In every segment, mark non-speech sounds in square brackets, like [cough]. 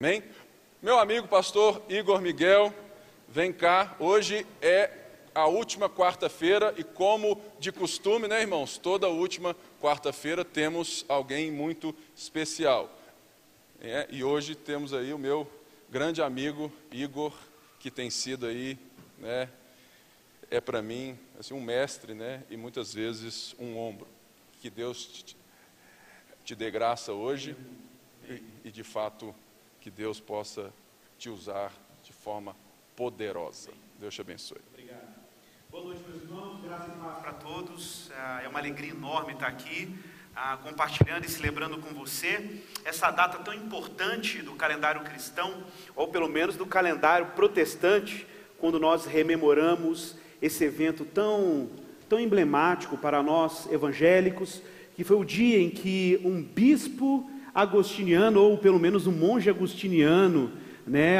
Amém? Meu amigo pastor Igor Miguel, vem cá. Hoje é a última quarta-feira e, como de costume, né, irmãos? Toda última quarta-feira temos alguém muito especial. É, e hoje temos aí o meu grande amigo Igor, que tem sido aí, né? É para mim assim, um mestre, né? E muitas vezes um ombro. Que Deus te, te dê graça hoje e, e de fato que Deus possa te usar de forma poderosa. Deus te abençoe. Obrigado. Boa noite, meus irmãos. Graças e paz para todos. Ah, é uma alegria enorme estar aqui, ah, compartilhando e celebrando com você essa data tão importante do calendário cristão, ou pelo menos do calendário protestante, quando nós rememoramos esse evento tão, tão emblemático para nós evangélicos, que foi o dia em que um bispo agostiniano, ou pelo menos um monge agostiniano, né,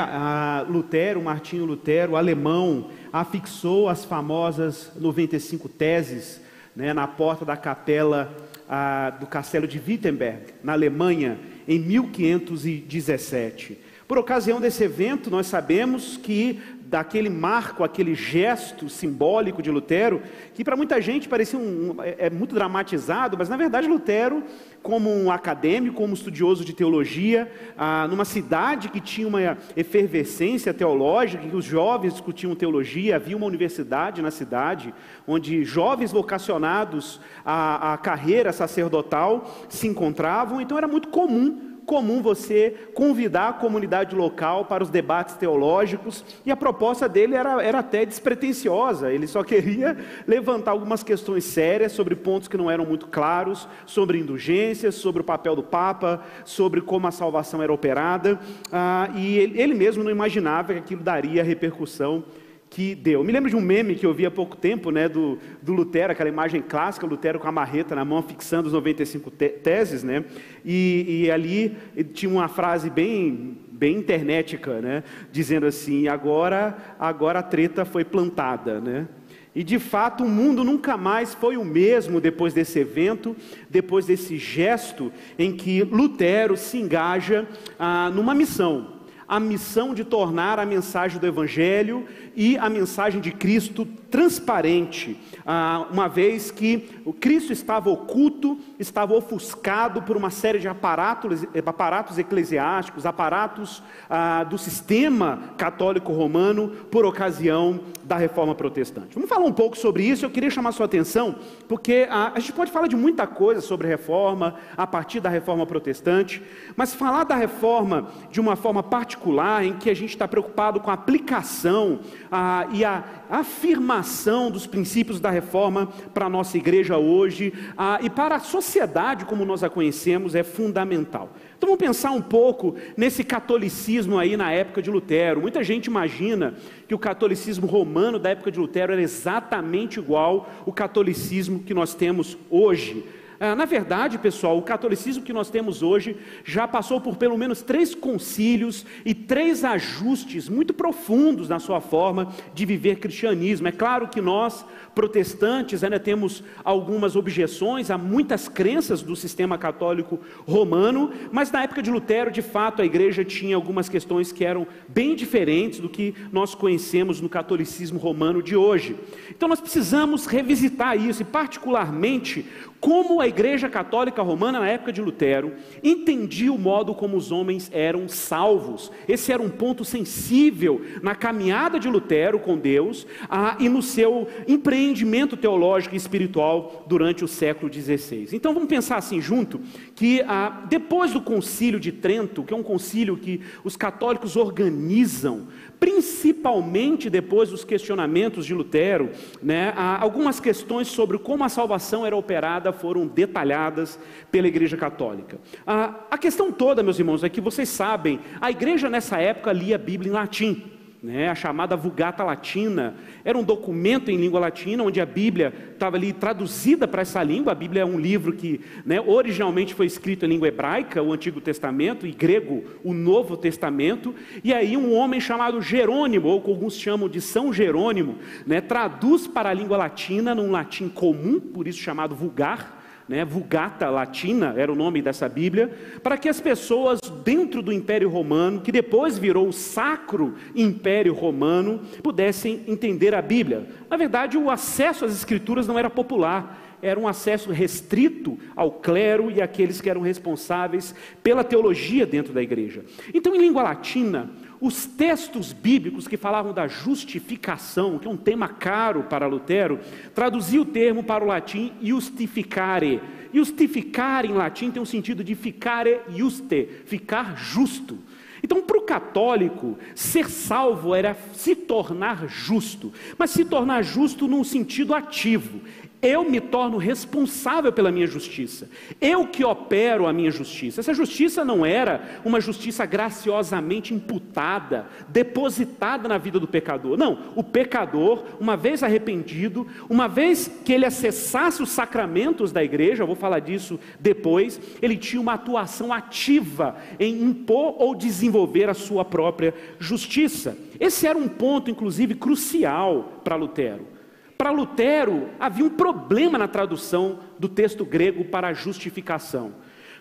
Lutero, Martinho Lutero, alemão, afixou as famosas 95 teses né, na porta da capela a, do castelo de Wittenberg, na Alemanha, em 1517. Por ocasião desse evento, nós sabemos que daquele marco, aquele gesto simbólico de Lutero, que para muita gente parecia um, é, é, muito dramatizado, mas na verdade Lutero, como um acadêmico, como estudioso de teologia, ah, numa cidade que tinha uma efervescência teológica, que os jovens discutiam teologia, havia uma universidade na cidade, onde jovens vocacionados à, à carreira sacerdotal se encontravam, então era muito comum comum você convidar a comunidade local para os debates teológicos, e a proposta dele era, era até despretensiosa, ele só queria levantar algumas questões sérias sobre pontos que não eram muito claros, sobre indulgências, sobre o papel do Papa, sobre como a salvação era operada, ah, e ele, ele mesmo não imaginava que aquilo daria repercussão que deu. Eu me lembro de um meme que eu vi há pouco tempo, né, do, do Lutero, aquela imagem clássica, Lutero com a marreta na mão, fixando os 95 te teses, né, e, e ali tinha uma frase bem, bem internetica, né, dizendo assim, agora, agora a treta foi plantada, né, e de fato o mundo nunca mais foi o mesmo depois desse evento, depois desse gesto em que Lutero se engaja ah, numa missão. A missão de tornar a mensagem do Evangelho e a mensagem de Cristo transparente, ah, uma vez que o Cristo estava oculto, estava ofuscado por uma série de aparatos, aparatos eclesiásticos, aparatos ah, do sistema católico romano por ocasião da reforma protestante. Vamos falar um pouco sobre isso. Eu queria chamar sua atenção, porque ah, a gente pode falar de muita coisa sobre reforma a partir da reforma protestante, mas falar da reforma de uma forma particular, em que a gente está preocupado com a aplicação ah, e a afirmação dos princípios da reforma para a nossa igreja hoje ah, e para a sociedade como nós a conhecemos é fundamental. Então vamos pensar um pouco nesse catolicismo aí na época de Lutero. Muita gente imagina que o catolicismo romano da época de Lutero era exatamente igual ao catolicismo que nós temos hoje. Ah, na verdade, pessoal, o catolicismo que nós temos hoje já passou por pelo menos três concílios e três ajustes muito profundos na sua forma de viver cristianismo. É claro que nós, protestantes, ainda temos algumas objeções a muitas crenças do sistema católico romano, mas na época de Lutero, de fato, a igreja tinha algumas questões que eram bem diferentes do que nós conhecemos no catolicismo romano de hoje. Então nós precisamos revisitar isso, e particularmente como a Igreja Católica Romana, na época de Lutero, entendia o modo como os homens eram salvos. Esse era um ponto sensível na caminhada de Lutero com Deus ah, e no seu empreendimento teológico e espiritual durante o século XVI. Então vamos pensar assim junto, que ah, depois do concílio de Trento, que é um concílio que os católicos organizam, principalmente depois dos questionamentos de Lutero, né, algumas questões sobre como a salvação era operada foram detalhadas pela Igreja Católica. A questão toda, meus irmãos, é que vocês sabem, a igreja nessa época lia a Bíblia em latim né, a chamada Vulgata Latina. Era um documento em língua latina, onde a Bíblia estava ali traduzida para essa língua. A Bíblia é um livro que né, originalmente foi escrito em língua hebraica, o Antigo Testamento, e grego, o Novo Testamento. E aí um homem chamado Jerônimo, ou que alguns chamam de São Jerônimo, né, traduz para a língua latina, num latim comum, por isso chamado vulgar, né, Vulgata Latina era o nome dessa Bíblia, para que as pessoas dentro do Império Romano, que depois virou o Sacro Império Romano, pudessem entender a Bíblia. Na verdade, o acesso às Escrituras não era popular, era um acesso restrito ao clero e àqueles que eram responsáveis pela teologia dentro da igreja. Então, em língua latina, os textos bíblicos que falavam da justificação, que é um tema caro para Lutero, traduzia o termo para o latim justificare. Justificare em latim tem um sentido de ficare juste, ficar justo. Então, para o católico, ser salvo era se tornar justo, mas se tornar justo num sentido ativo. Eu me torno responsável pela minha justiça. Eu que opero a minha justiça. Essa justiça não era uma justiça graciosamente imputada, depositada na vida do pecador. Não, o pecador, uma vez arrependido, uma vez que ele acessasse os sacramentos da igreja, eu vou falar disso depois, ele tinha uma atuação ativa em impor ou desenvolver a sua própria justiça. Esse era um ponto, inclusive, crucial para Lutero. Para Lutero, havia um problema na tradução do texto grego para justificação.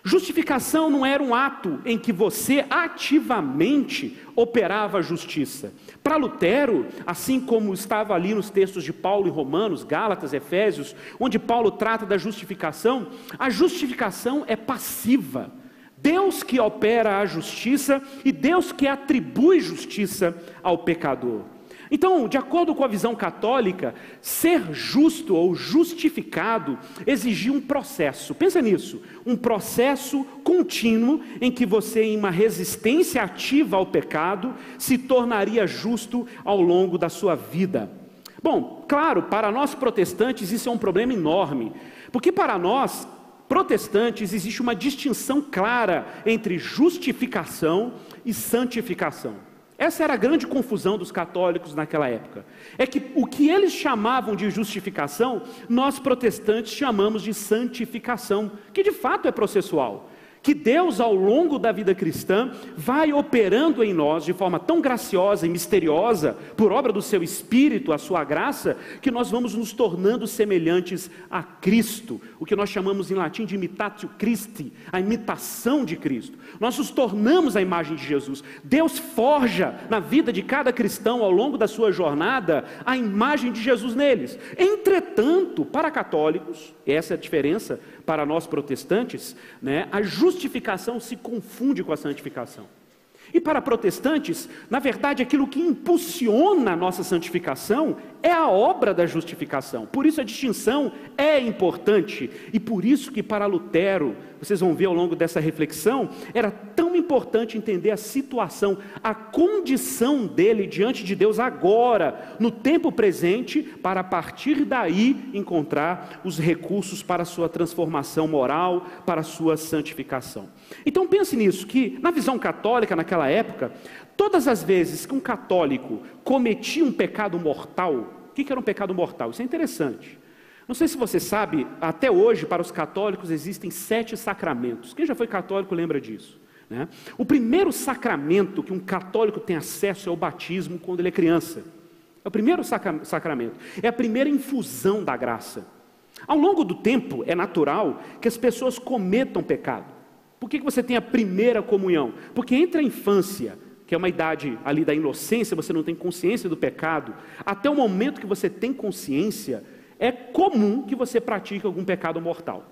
Justificação não era um ato em que você ativamente operava a justiça. Para Lutero, assim como estava ali nos textos de Paulo e Romanos, Gálatas, Efésios, onde Paulo trata da justificação, a justificação é passiva. Deus que opera a justiça e Deus que atribui justiça ao pecador. Então, de acordo com a visão católica, ser justo ou justificado exigia um processo. Pensa nisso, um processo contínuo em que você, em uma resistência ativa ao pecado, se tornaria justo ao longo da sua vida. Bom, claro, para nós protestantes isso é um problema enorme, porque para nós protestantes existe uma distinção clara entre justificação e santificação. Essa era a grande confusão dos católicos naquela época. É que o que eles chamavam de justificação, nós protestantes chamamos de santificação, que de fato é processual que Deus, ao longo da vida cristã, vai operando em nós de forma tão graciosa e misteriosa, por obra do seu Espírito, a sua graça, que nós vamos nos tornando semelhantes a Cristo, o que nós chamamos em latim de imitatio Christi, a imitação de Cristo. Nós nos tornamos a imagem de Jesus. Deus forja na vida de cada cristão, ao longo da sua jornada, a imagem de Jesus neles. Entretanto, para católicos, essa é a diferença para nós protestantes, né, a justificação se confunde com a santificação. E para protestantes, na verdade, aquilo que impulsiona a nossa santificação é a obra da justificação. Por isso a distinção é importante e por isso que para Lutero, vocês vão ver ao longo dessa reflexão, era tão importante entender a situação, a condição dele diante de Deus agora, no tempo presente, para a partir daí encontrar os recursos para a sua transformação moral, para a sua santificação. Então pense nisso que na visão católica naquela época, Todas as vezes que um católico cometia um pecado mortal, o que era um pecado mortal? Isso é interessante. Não sei se você sabe, até hoje, para os católicos, existem sete sacramentos. Quem já foi católico lembra disso. Né? O primeiro sacramento que um católico tem acesso é o batismo quando ele é criança. É o primeiro sacramento. É a primeira infusão da graça. Ao longo do tempo, é natural que as pessoas cometam pecado. Por que você tem a primeira comunhão? Porque entre a infância que é uma idade ali da inocência, você não tem consciência do pecado, até o momento que você tem consciência, é comum que você pratique algum pecado mortal.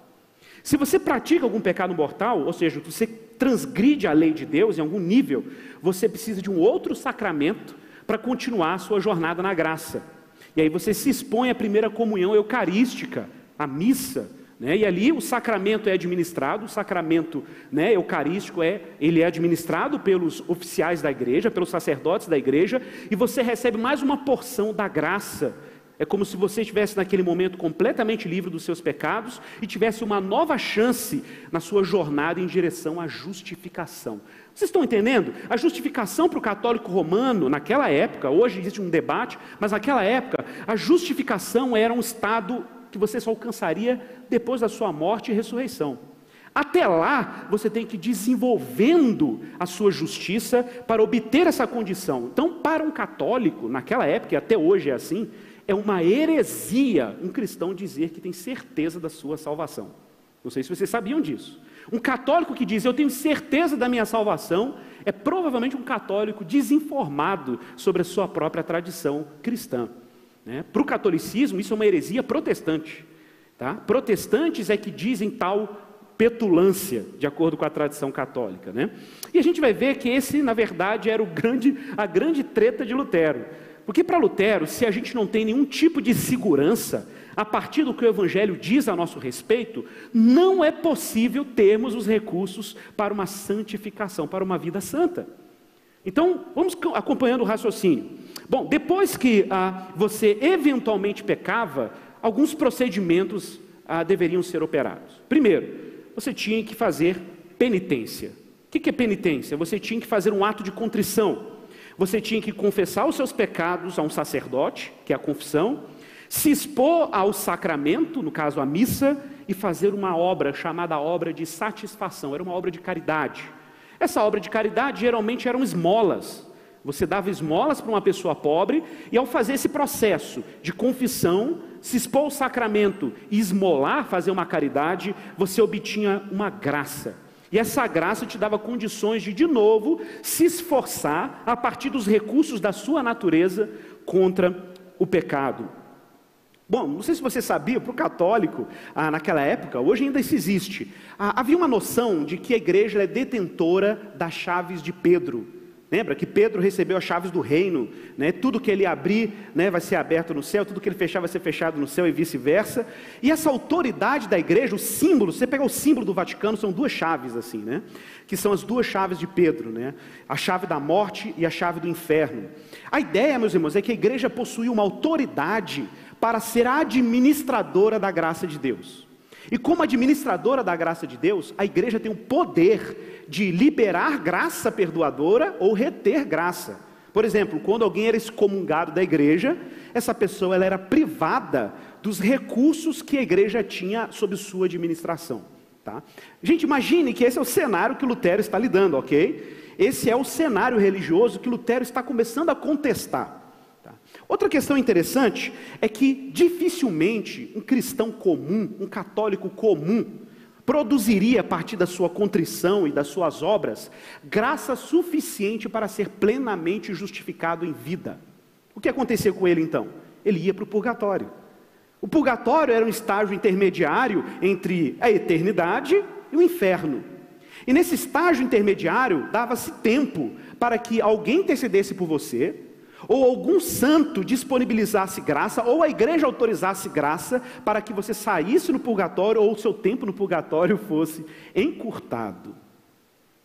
Se você pratica algum pecado mortal, ou seja, você transgride a lei de Deus em algum nível, você precisa de um outro sacramento para continuar a sua jornada na graça. E aí você se expõe à primeira comunhão eucarística, à missa, né? E ali o sacramento é administrado, o sacramento né, eucarístico é, ele é administrado pelos oficiais da igreja, pelos sacerdotes da igreja, e você recebe mais uma porção da graça. É como se você estivesse naquele momento completamente livre dos seus pecados e tivesse uma nova chance na sua jornada em direção à justificação. Vocês estão entendendo? A justificação para o católico romano, naquela época, hoje existe um debate, mas naquela época, a justificação era um estado que você só alcançaria depois da sua morte e ressurreição. Até lá, você tem que ir desenvolvendo a sua justiça para obter essa condição. Então, para um católico, naquela época, e até hoje é assim, é uma heresia um cristão dizer que tem certeza da sua salvação. Não sei se vocês sabiam disso. Um católico que diz eu tenho certeza da minha salvação é provavelmente um católico desinformado sobre a sua própria tradição cristã. Né? Para o catolicismo, isso é uma heresia protestante. Tá? Protestantes é que dizem tal petulância, de acordo com a tradição católica. Né? E a gente vai ver que esse, na verdade, era o grande, a grande treta de Lutero. Porque para Lutero, se a gente não tem nenhum tipo de segurança a partir do que o Evangelho diz a nosso respeito, não é possível termos os recursos para uma santificação, para uma vida santa. Então, vamos acompanhando o raciocínio. Bom, depois que ah, você eventualmente pecava, alguns procedimentos ah, deveriam ser operados. Primeiro, você tinha que fazer penitência. O que é penitência? Você tinha que fazer um ato de contrição. Você tinha que confessar os seus pecados a um sacerdote, que é a confissão, se expor ao sacramento, no caso a missa, e fazer uma obra chamada obra de satisfação, era uma obra de caridade. Essa obra de caridade geralmente eram esmolas. Você dava esmolas para uma pessoa pobre, e ao fazer esse processo de confissão, se expor ao sacramento e esmolar, fazer uma caridade, você obtinha uma graça. E essa graça te dava condições de, de novo, se esforçar a partir dos recursos da sua natureza contra o pecado. Bom, não sei se você sabia, para o católico, ah, naquela época, hoje ainda isso existe, ah, havia uma noção de que a igreja é detentora das chaves de Pedro. Lembra que Pedro recebeu as chaves do reino, né? tudo que ele abrir né, vai ser aberto no céu, tudo que ele fechar vai ser fechado no céu e vice-versa. E essa autoridade da igreja, o símbolo, você pega o símbolo do Vaticano, são duas chaves assim, né? Que são as duas chaves de Pedro, né? A chave da morte e a chave do inferno. A ideia, meus irmãos, é que a igreja possui uma autoridade para ser administradora da graça de Deus. E como administradora da graça de Deus, a igreja tem o poder de liberar graça perdoadora ou reter graça. Por exemplo, quando alguém era excomungado da igreja, essa pessoa ela era privada dos recursos que a igreja tinha sob sua administração. Tá? Gente, imagine que esse é o cenário que Lutero está lidando, ok? Esse é o cenário religioso que Lutero está começando a contestar. Outra questão interessante é que dificilmente um cristão comum, um católico comum, produziria a partir da sua contrição e das suas obras graça suficiente para ser plenamente justificado em vida. O que acontecia com ele então? Ele ia para o purgatório. O purgatório era um estágio intermediário entre a eternidade e o inferno. E nesse estágio intermediário dava-se tempo para que alguém intercedesse por você, ou algum santo disponibilizasse graça, ou a igreja autorizasse graça para que você saísse no purgatório ou o seu tempo no purgatório fosse encurtado.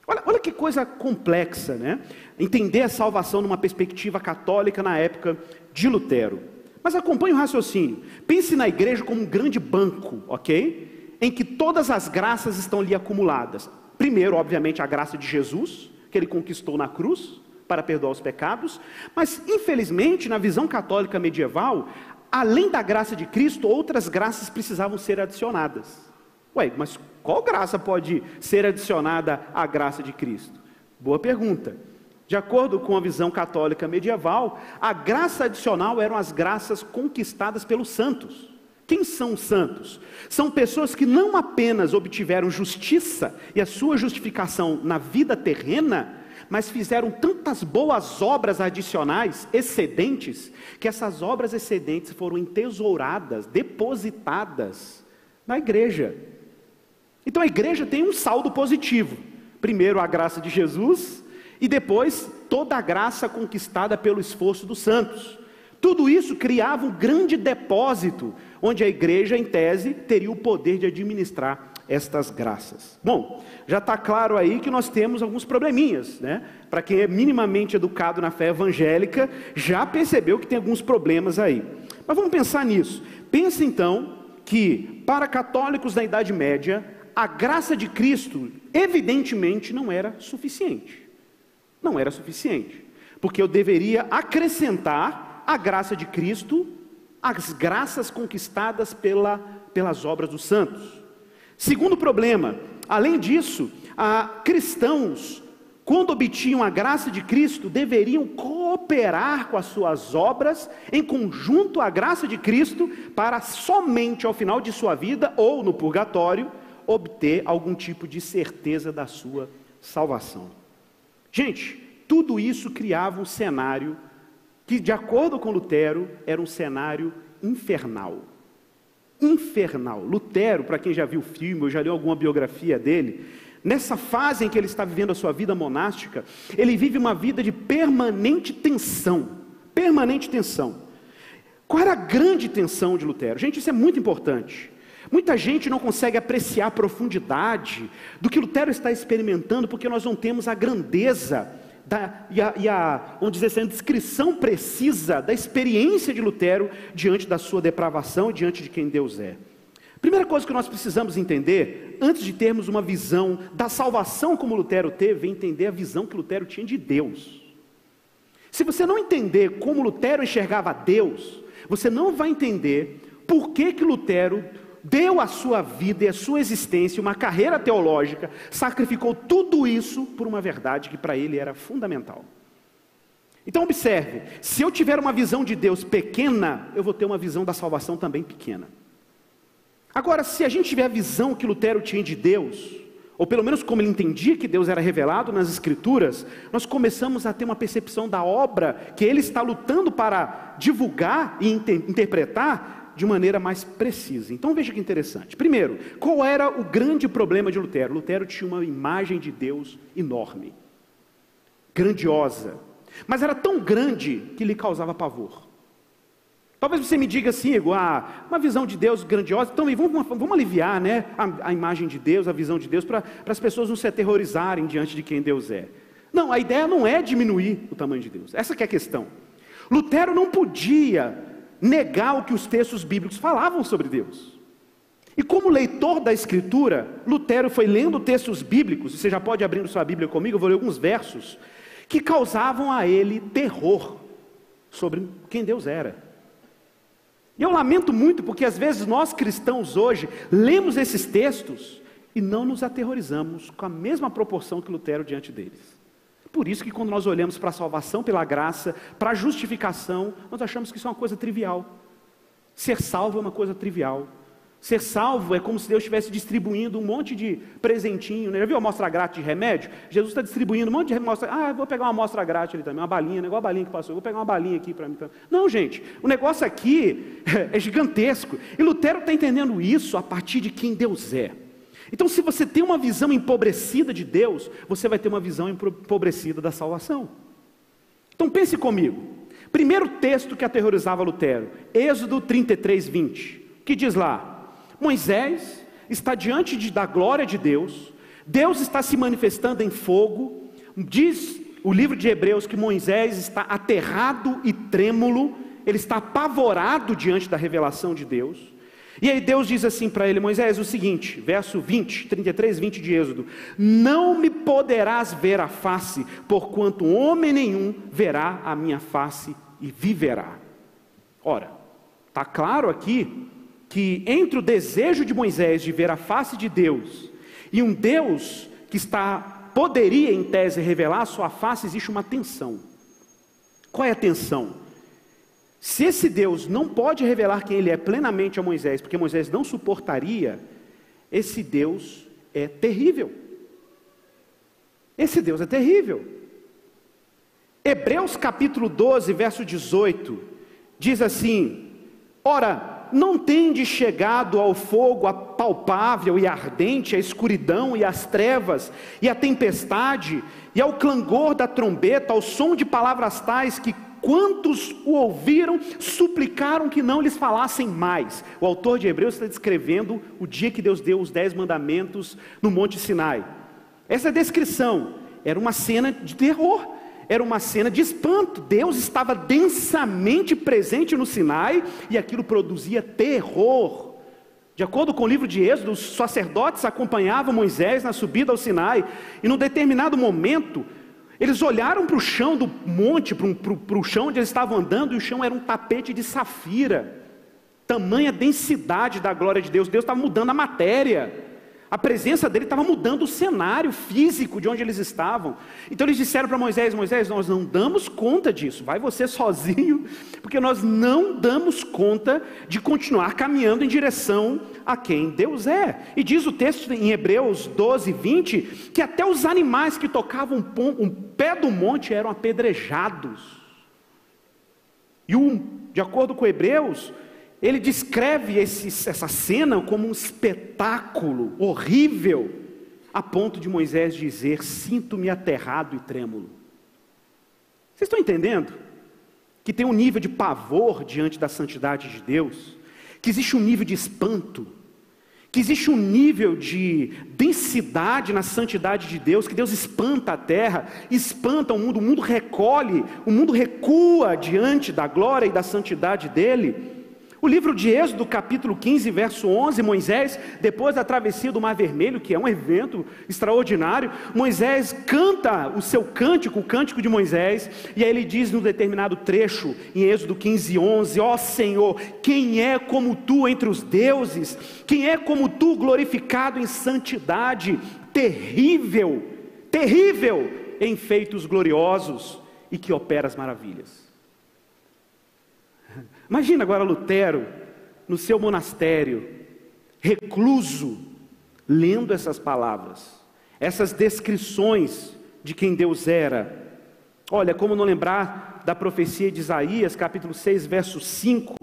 Olha, olha que coisa complexa, né? Entender a salvação numa perspectiva católica na época de Lutero. Mas acompanhe o raciocínio. Pense na igreja como um grande banco, ok? Em que todas as graças estão ali acumuladas. Primeiro, obviamente, a graça de Jesus, que ele conquistou na cruz para perdoar os pecados, mas infelizmente, na visão católica medieval, além da graça de Cristo, outras graças precisavam ser adicionadas. Ué, mas qual graça pode ser adicionada à graça de Cristo? Boa pergunta. De acordo com a visão católica medieval, a graça adicional eram as graças conquistadas pelos santos. Quem são os santos? São pessoas que não apenas obtiveram justiça e a sua justificação na vida terrena, mas fizeram tantas boas obras adicionais, excedentes, que essas obras excedentes foram entesouradas, depositadas na igreja. Então a igreja tem um saldo positivo. Primeiro a graça de Jesus e depois toda a graça conquistada pelo esforço dos santos. Tudo isso criava um grande depósito, onde a igreja, em tese, teria o poder de administrar estas graças. Bom, já está claro aí que nós temos alguns probleminhas, né? Para quem é minimamente educado na fé evangélica, já percebeu que tem alguns problemas aí. Mas vamos pensar nisso. Pense então que para católicos da Idade Média, a graça de Cristo evidentemente não era suficiente. Não era suficiente. Porque eu deveria acrescentar a graça de Cristo às graças conquistadas pela, pelas obras dos santos. Segundo problema, além disso, cristãos, quando obtinham a graça de Cristo, deveriam cooperar com as suas obras em conjunto à graça de Cristo, para somente ao final de sua vida, ou no purgatório, obter algum tipo de certeza da sua salvação. Gente, tudo isso criava um cenário que, de acordo com Lutero, era um cenário infernal. Infernal. Lutero, para quem já viu o filme ou já leu alguma biografia dele, nessa fase em que ele está vivendo a sua vida monástica, ele vive uma vida de permanente tensão. Permanente tensão. Qual era a grande tensão de Lutero? Gente, isso é muito importante. Muita gente não consegue apreciar a profundidade do que Lutero está experimentando, porque nós não temos a grandeza da, e, a, e a, vamos dizer assim, a descrição precisa da experiência de Lutero diante da sua depravação, diante de quem Deus é. Primeira coisa que nós precisamos entender, antes de termos uma visão da salvação como Lutero teve, é entender a visão que Lutero tinha de Deus. Se você não entender como Lutero enxergava Deus, você não vai entender por que, que Lutero deu a sua vida e a sua existência, uma carreira teológica, sacrificou tudo isso por uma verdade que para ele era fundamental. Então observe, se eu tiver uma visão de Deus pequena, eu vou ter uma visão da salvação também pequena. Agora, se a gente tiver a visão que Lutero tinha de Deus, ou pelo menos como ele entendia que Deus era revelado nas Escrituras, nós começamos a ter uma percepção da obra que ele está lutando para divulgar e inter interpretar de maneira mais precisa. Então veja que interessante. Primeiro, qual era o grande problema de Lutero? Lutero tinha uma imagem de Deus enorme, grandiosa, mas era tão grande que lhe causava pavor. Talvez você me diga assim, Igor, ah, uma visão de Deus grandiosa, então vamos, vamos aliviar né, a, a, imagem de Deus, a visão de Deus, para as pessoas não se aterrorizarem diante de quem Deus é. Não, a ideia não é diminuir o tamanho de Deus, essa é a questão. Lutero não podia negar o que os textos bíblicos falavam sobre Deus. E como leitor da Escritura, Lutero foi lendo textos bíblicos, você já pode abrir sua Bíblia comigo, eu vou ler alguns versos, que causavam a ele terror sobre quem Deus era. E eu lamento muito porque às vezes nós cristãos hoje lemos esses textos e não nos aterrorizamos com a mesma proporção que Lutero diante deles. Por isso que quando nós olhamos para a salvação pela graça, para a justificação, nós achamos que isso é uma coisa trivial. Ser salvo é uma coisa trivial. Ser salvo é como se Deus estivesse distribuindo um monte de presentinho. Né? Já viu a amostra grátis de remédio? Jesus está distribuindo um monte de amostra. Ah, vou pegar uma amostra grátis ali também, uma balinha, né? igual a balinha que passou. Vou pegar uma balinha aqui para mim também. Não, gente, o negócio aqui [laughs] é gigantesco. E Lutero está entendendo isso a partir de quem Deus é. Então, se você tem uma visão empobrecida de Deus, você vai ter uma visão empobrecida da salvação. Então, pense comigo. Primeiro texto que aterrorizava Lutero, Êxodo 33, 20. O que diz lá? Moisés está diante de, da glória de Deus, Deus está se manifestando em fogo, diz o livro de Hebreus que Moisés está aterrado e trêmulo, ele está apavorado diante da revelação de Deus. E aí Deus diz assim para ele, Moisés, o seguinte, verso 20, 33, 20 de Êxodo: Não me poderás ver a face, porquanto homem nenhum verá a minha face e viverá. Ora, está claro aqui que entre o desejo de Moisés de ver a face de Deus e um Deus que está poderia em tese revelar a sua face, existe uma tensão. Qual é a tensão? Se esse Deus não pode revelar quem ele é plenamente a Moisés, porque Moisés não suportaria, esse Deus é terrível. Esse Deus é terrível. Hebreus capítulo 12, verso 18, diz assim: Ora, não tendes chegado ao fogo apalpável e ardente, a escuridão e as trevas, e a tempestade, e ao clangor da trombeta, ao som de palavras tais que quantos o ouviram suplicaram que não lhes falassem mais. O autor de Hebreus está descrevendo o dia que Deus deu os dez mandamentos no Monte Sinai. Essa descrição era uma cena de terror era uma cena de espanto. Deus estava densamente presente no Sinai e aquilo produzia terror. De acordo com o livro de Êxodo, os sacerdotes acompanhavam Moisés na subida ao Sinai e, num determinado momento, eles olharam para o chão do monte, para o chão onde eles estavam andando, e o chão era um tapete de safira. Tamanha densidade da glória de Deus, Deus estava mudando a matéria. A presença dele estava mudando o cenário físico de onde eles estavam. Então eles disseram para Moisés: Moisés, nós não damos conta disso, vai você sozinho, porque nós não damos conta de continuar caminhando em direção a quem Deus é. E diz o texto em Hebreus 12, 20, que até os animais que tocavam um pé do monte eram apedrejados. E um, de acordo com Hebreus, ele descreve esse, essa cena como um espetáculo horrível, a ponto de Moisés dizer: Sinto-me aterrado e trêmulo. Vocês estão entendendo? Que tem um nível de pavor diante da santidade de Deus, que existe um nível de espanto, que existe um nível de densidade na santidade de Deus, que Deus espanta a terra, espanta o mundo, o mundo recolhe, o mundo recua diante da glória e da santidade dele. O livro de Êxodo, capítulo 15, verso 11, Moisés, depois da travessia do Mar Vermelho, que é um evento extraordinário, Moisés canta o seu cântico, o cântico de Moisés, e aí ele diz no determinado trecho, em Êxodo 15, 11: Ó oh Senhor, quem é como tu entre os deuses? Quem é como tu glorificado em santidade? Terrível, terrível em feitos gloriosos e que opera as maravilhas. Imagina agora Lutero, no seu monastério, recluso, lendo essas palavras, essas descrições de quem Deus era. Olha, como não lembrar da profecia de Isaías, capítulo 6, verso 5,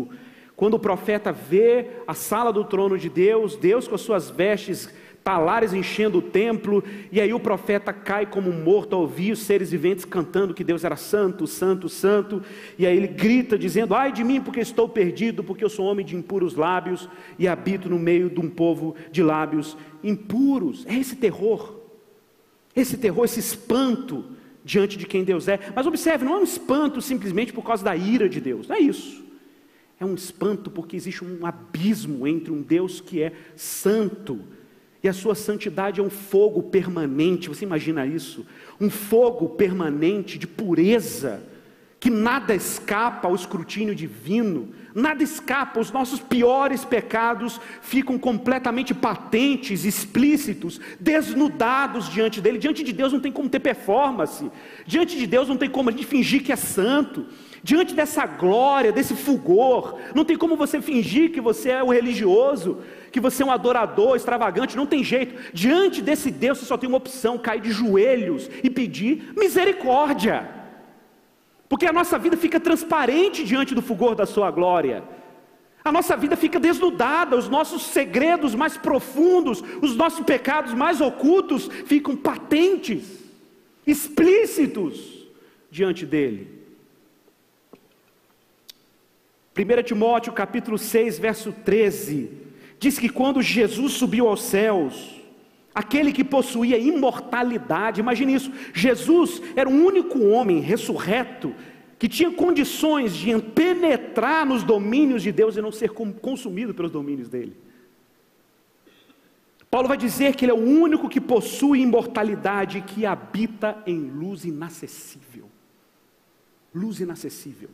quando o profeta vê a sala do trono de Deus, Deus com as suas vestes talares enchendo o templo, e aí o profeta cai como morto ao ouvir os seres viventes cantando que Deus era santo, santo, santo, e aí ele grita dizendo: Ai de mim, porque estou perdido, porque eu sou homem de impuros lábios e habito no meio de um povo de lábios impuros. É esse terror, esse terror, esse espanto diante de quem Deus é. Mas observe, não é um espanto simplesmente por causa da ira de Deus, não é isso. É um espanto porque existe um abismo entre um Deus que é santo e a sua santidade é um fogo permanente, você imagina isso? Um fogo permanente de pureza, que nada escapa ao escrutínio divino, nada escapa, os nossos piores pecados ficam completamente patentes, explícitos, desnudados diante dele. Diante de Deus não tem como ter performance, diante de Deus não tem como a gente fingir que é santo. Diante dessa glória, desse fulgor, não tem como você fingir que você é um religioso, que você é um adorador extravagante, não tem jeito. Diante desse Deus, você só tem uma opção: cair de joelhos e pedir misericórdia. Porque a nossa vida fica transparente diante do fulgor da Sua glória. A nossa vida fica desnudada, os nossos segredos mais profundos, os nossos pecados mais ocultos ficam patentes, explícitos diante dele. 1 Timóteo capítulo 6, verso 13, diz que quando Jesus subiu aos céus, aquele que possuía imortalidade, imagine isso, Jesus era o único homem ressurreto que tinha condições de penetrar nos domínios de Deus e não ser consumido pelos domínios dele. Paulo vai dizer que ele é o único que possui imortalidade que habita em luz inacessível. Luz inacessível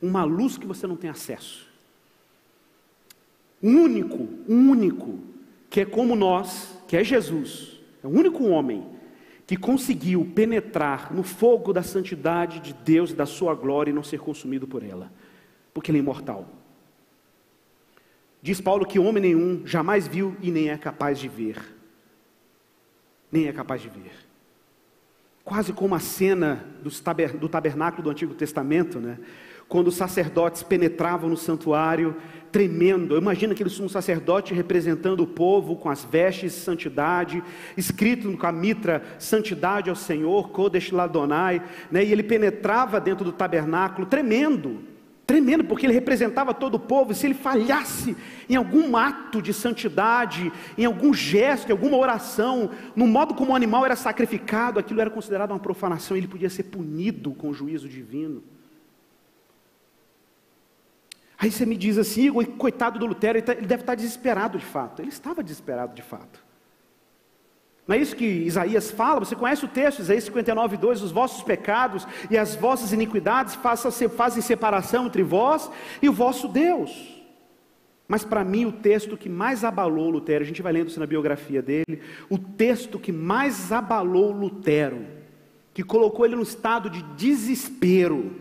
uma luz que você não tem acesso. Um único, um único, que é como nós, que é Jesus, é o único homem que conseguiu penetrar no fogo da santidade de Deus e da sua glória e não ser consumido por ela, porque ele é imortal. Diz Paulo que homem nenhum jamais viu e nem é capaz de ver. Nem é capaz de ver. Quase como a cena do tabernáculo do Antigo Testamento, né? quando os sacerdotes penetravam no santuário, tremendo. Imagina aquele sumo sacerdote representando o povo com as vestes de santidade, escrito com a mitra santidade ao Senhor, Kodesh Ladonai, né? e ele penetrava dentro do tabernáculo, tremendo, tremendo, porque ele representava todo o povo, e se ele falhasse em algum ato de santidade, em algum gesto, em alguma oração, no modo como o animal era sacrificado, aquilo era considerado uma profanação, ele podia ser punido com o juízo divino. Aí você me diz assim, coitado do Lutero, tá, ele deve estar desesperado de fato. Ele estava desesperado de fato. Não é isso que Isaías fala? Você conhece o texto, Isaías 59, 2: Os vossos pecados e as vossas iniquidades fazem separação entre vós e o vosso Deus. Mas para mim, o texto que mais abalou Lutero, a gente vai lendo isso na biografia dele, o texto que mais abalou Lutero, que colocou ele no estado de desespero,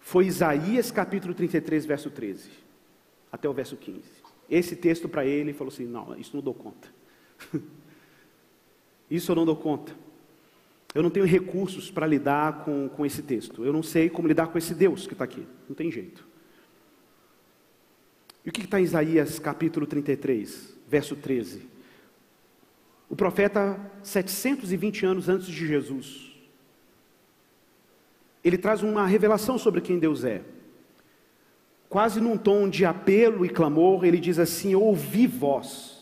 foi Isaías capítulo 33, verso 13, até o verso 15. Esse texto para ele, ele falou assim: não, isso não dou conta. [laughs] isso eu não dou conta. Eu não tenho recursos para lidar com, com esse texto. Eu não sei como lidar com esse Deus que está aqui. Não tem jeito. E o que está em Isaías capítulo 33, verso 13? O profeta, 720 anos antes de Jesus, ele traz uma revelação sobre quem Deus é. Quase num tom de apelo e clamor, ele diz assim: Ouvi vós,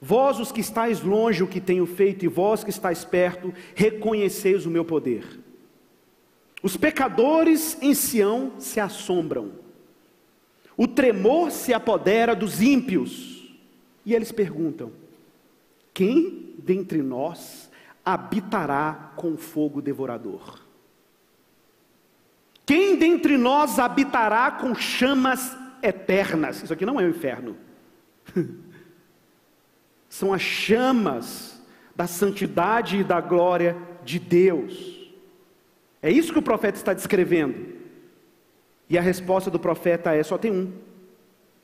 vós os que estáis longe o que tenho feito, e vós que estáis perto, reconheceis o meu poder. Os pecadores em Sião se assombram, o tremor se apodera dos ímpios, e eles perguntam: Quem dentre nós habitará com fogo devorador? Quem dentre nós habitará com chamas eternas? Isso aqui não é o inferno. [laughs] São as chamas da santidade e da glória de Deus. É isso que o profeta está descrevendo. E a resposta do profeta é: só tem um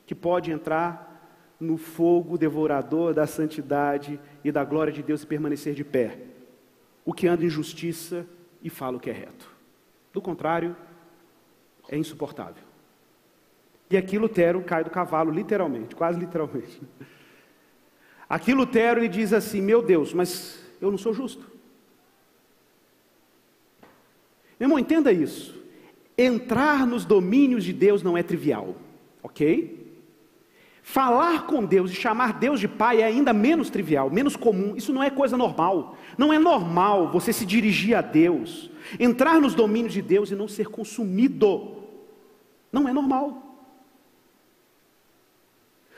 que pode entrar no fogo devorador da santidade e da glória de Deus e permanecer de pé. O que anda em justiça e fala o que é reto. Do contrário, é insuportável. E aqui Lutero cai do cavalo, literalmente, quase literalmente. [laughs] Aqui Lutero ele diz assim: Meu Deus, mas eu não sou justo. Meu irmão, entenda isso. Entrar nos domínios de Deus não é trivial, ok? Falar com Deus e chamar Deus de Pai é ainda menos trivial, menos comum. Isso não é coisa normal. Não é normal você se dirigir a Deus, entrar nos domínios de Deus e não ser consumido. Não é normal.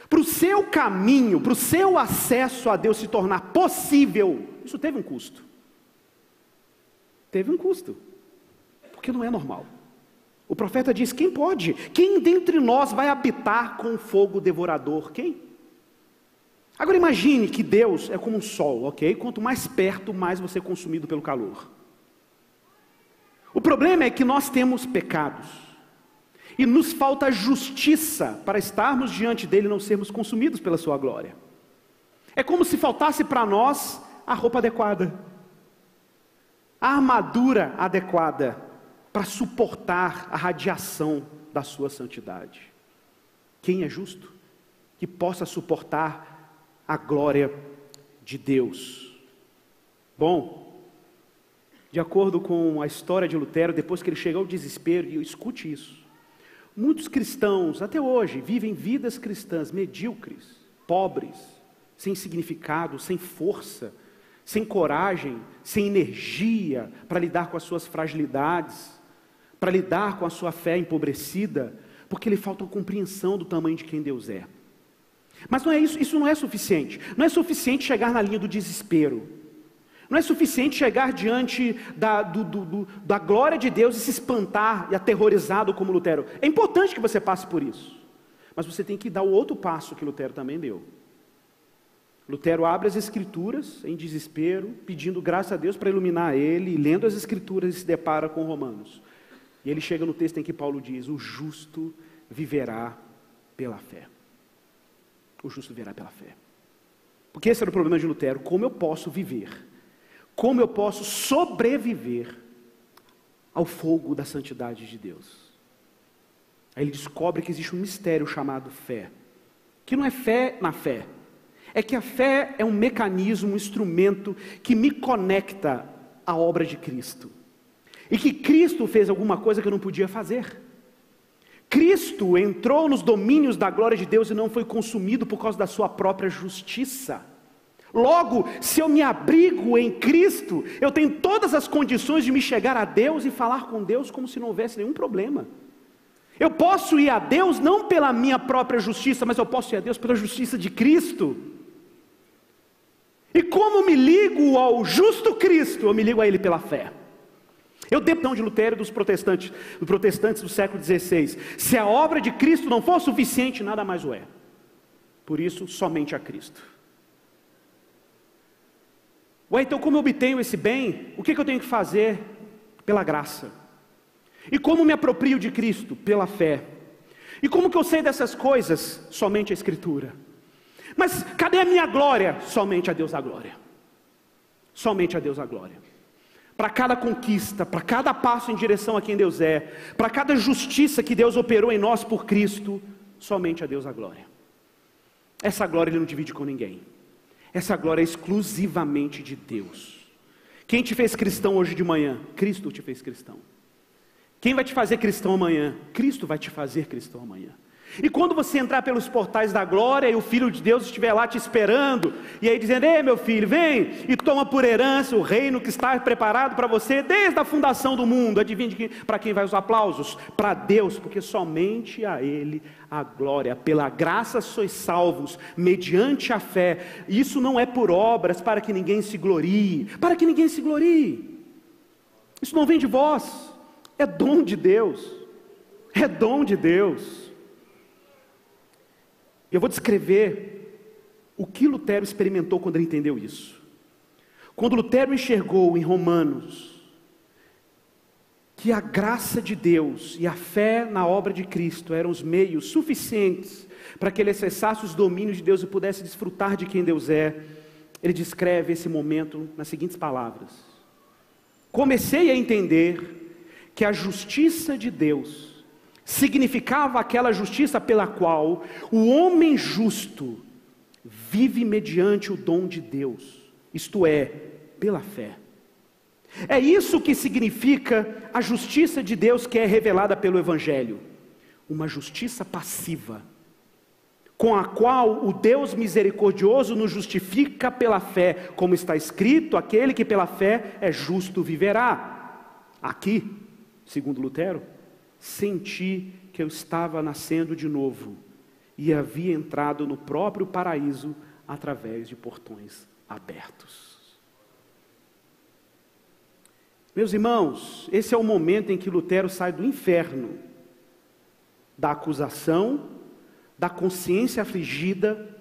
Para o seu caminho, para o seu acesso a Deus se tornar possível, isso teve um custo. Teve um custo, porque não é normal. O profeta diz: quem pode? Quem dentre nós vai habitar com o fogo devorador? Quem? Agora imagine que Deus é como um sol, ok? Quanto mais perto, mais você é consumido pelo calor. O problema é que nós temos pecados. E nos falta justiça para estarmos diante dele e não sermos consumidos pela sua glória. É como se faltasse para nós a roupa adequada, a armadura adequada para suportar a radiação da sua santidade. Quem é justo? Que possa suportar a glória de Deus. Bom, de acordo com a história de Lutero, depois que ele chegou ao desespero, e escute isso, muitos cristãos, até hoje, vivem vidas cristãs medíocres, pobres, sem significado, sem força, sem coragem, sem energia para lidar com as suas fragilidades para lidar com a sua fé empobrecida, porque lhe falta compreensão do tamanho de quem Deus é. Mas não é isso, isso não é suficiente. Não é suficiente chegar na linha do desespero. Não é suficiente chegar diante da, do, do, do, da glória de Deus e se espantar e aterrorizado como Lutero. É importante que você passe por isso. Mas você tem que dar o outro passo que Lutero também deu. Lutero abre as Escrituras em desespero, pedindo graça a Deus para iluminar ele, e lendo as Escrituras e se depara com Romanos. E ele chega no texto em que Paulo diz: O justo viverá pela fé. O justo viverá pela fé. Porque esse era o problema de Lutero: como eu posso viver? Como eu posso sobreviver ao fogo da santidade de Deus? Aí ele descobre que existe um mistério chamado fé, que não é fé na fé, é que a fé é um mecanismo, um instrumento que me conecta à obra de Cristo. E que Cristo fez alguma coisa que eu não podia fazer. Cristo entrou nos domínios da glória de Deus e não foi consumido por causa da sua própria justiça. Logo, se eu me abrigo em Cristo, eu tenho todas as condições de me chegar a Deus e falar com Deus como se não houvesse nenhum problema. Eu posso ir a Deus não pela minha própria justiça, mas eu posso ir a Deus pela justiça de Cristo. E como me ligo ao justo Cristo, eu me ligo a Ele pela fé. Eu dependo de Lutero e dos protestantes, dos protestantes do século XVI. Se a obra de Cristo não for suficiente, nada mais o é. Por isso, somente a Cristo. Ué, então como eu obtenho esse bem? O que, que eu tenho que fazer? Pela graça. E como me aproprio de Cristo? Pela fé. E como que eu sei dessas coisas? Somente a Escritura. Mas cadê a minha glória? Somente a Deus a glória. Somente a Deus a glória. Para cada conquista, para cada passo em direção a quem Deus é, para cada justiça que Deus operou em nós por Cristo, somente a Deus a glória. Essa glória Ele não divide com ninguém. Essa glória é exclusivamente de Deus. Quem te fez cristão hoje de manhã? Cristo te fez cristão. Quem vai te fazer cristão amanhã? Cristo vai te fazer cristão amanhã. E quando você entrar pelos portais da glória e o Filho de Deus estiver lá te esperando, e aí dizendo: Ei, meu filho, vem e toma por herança o reino que está preparado para você desde a fundação do mundo. Adivinhe para quem vai os aplausos? Para Deus, porque somente a Ele a glória. Pela graça sois salvos, mediante a fé. Isso não é por obras para que ninguém se glorie, para que ninguém se glorie. Isso não vem de vós, é dom de Deus. É dom de Deus. Eu vou descrever o que Lutero experimentou quando ele entendeu isso. Quando Lutero enxergou em Romanos que a graça de Deus e a fé na obra de Cristo eram os meios suficientes para que ele acessasse os domínios de Deus e pudesse desfrutar de quem Deus é, ele descreve esse momento nas seguintes palavras: Comecei a entender que a justiça de Deus significava aquela justiça pela qual o homem justo vive mediante o dom de Deus, isto é, pela fé. É isso que significa a justiça de Deus que é revelada pelo Evangelho, uma justiça passiva, com a qual o Deus misericordioso nos justifica pela fé, como está escrito: aquele que pela fé é justo viverá. Aqui, segundo Lutero, senti que eu estava nascendo de novo e havia entrado no próprio paraíso através de portões abertos. Meus irmãos, esse é o momento em que Lutero sai do inferno, da acusação, da consciência afligida,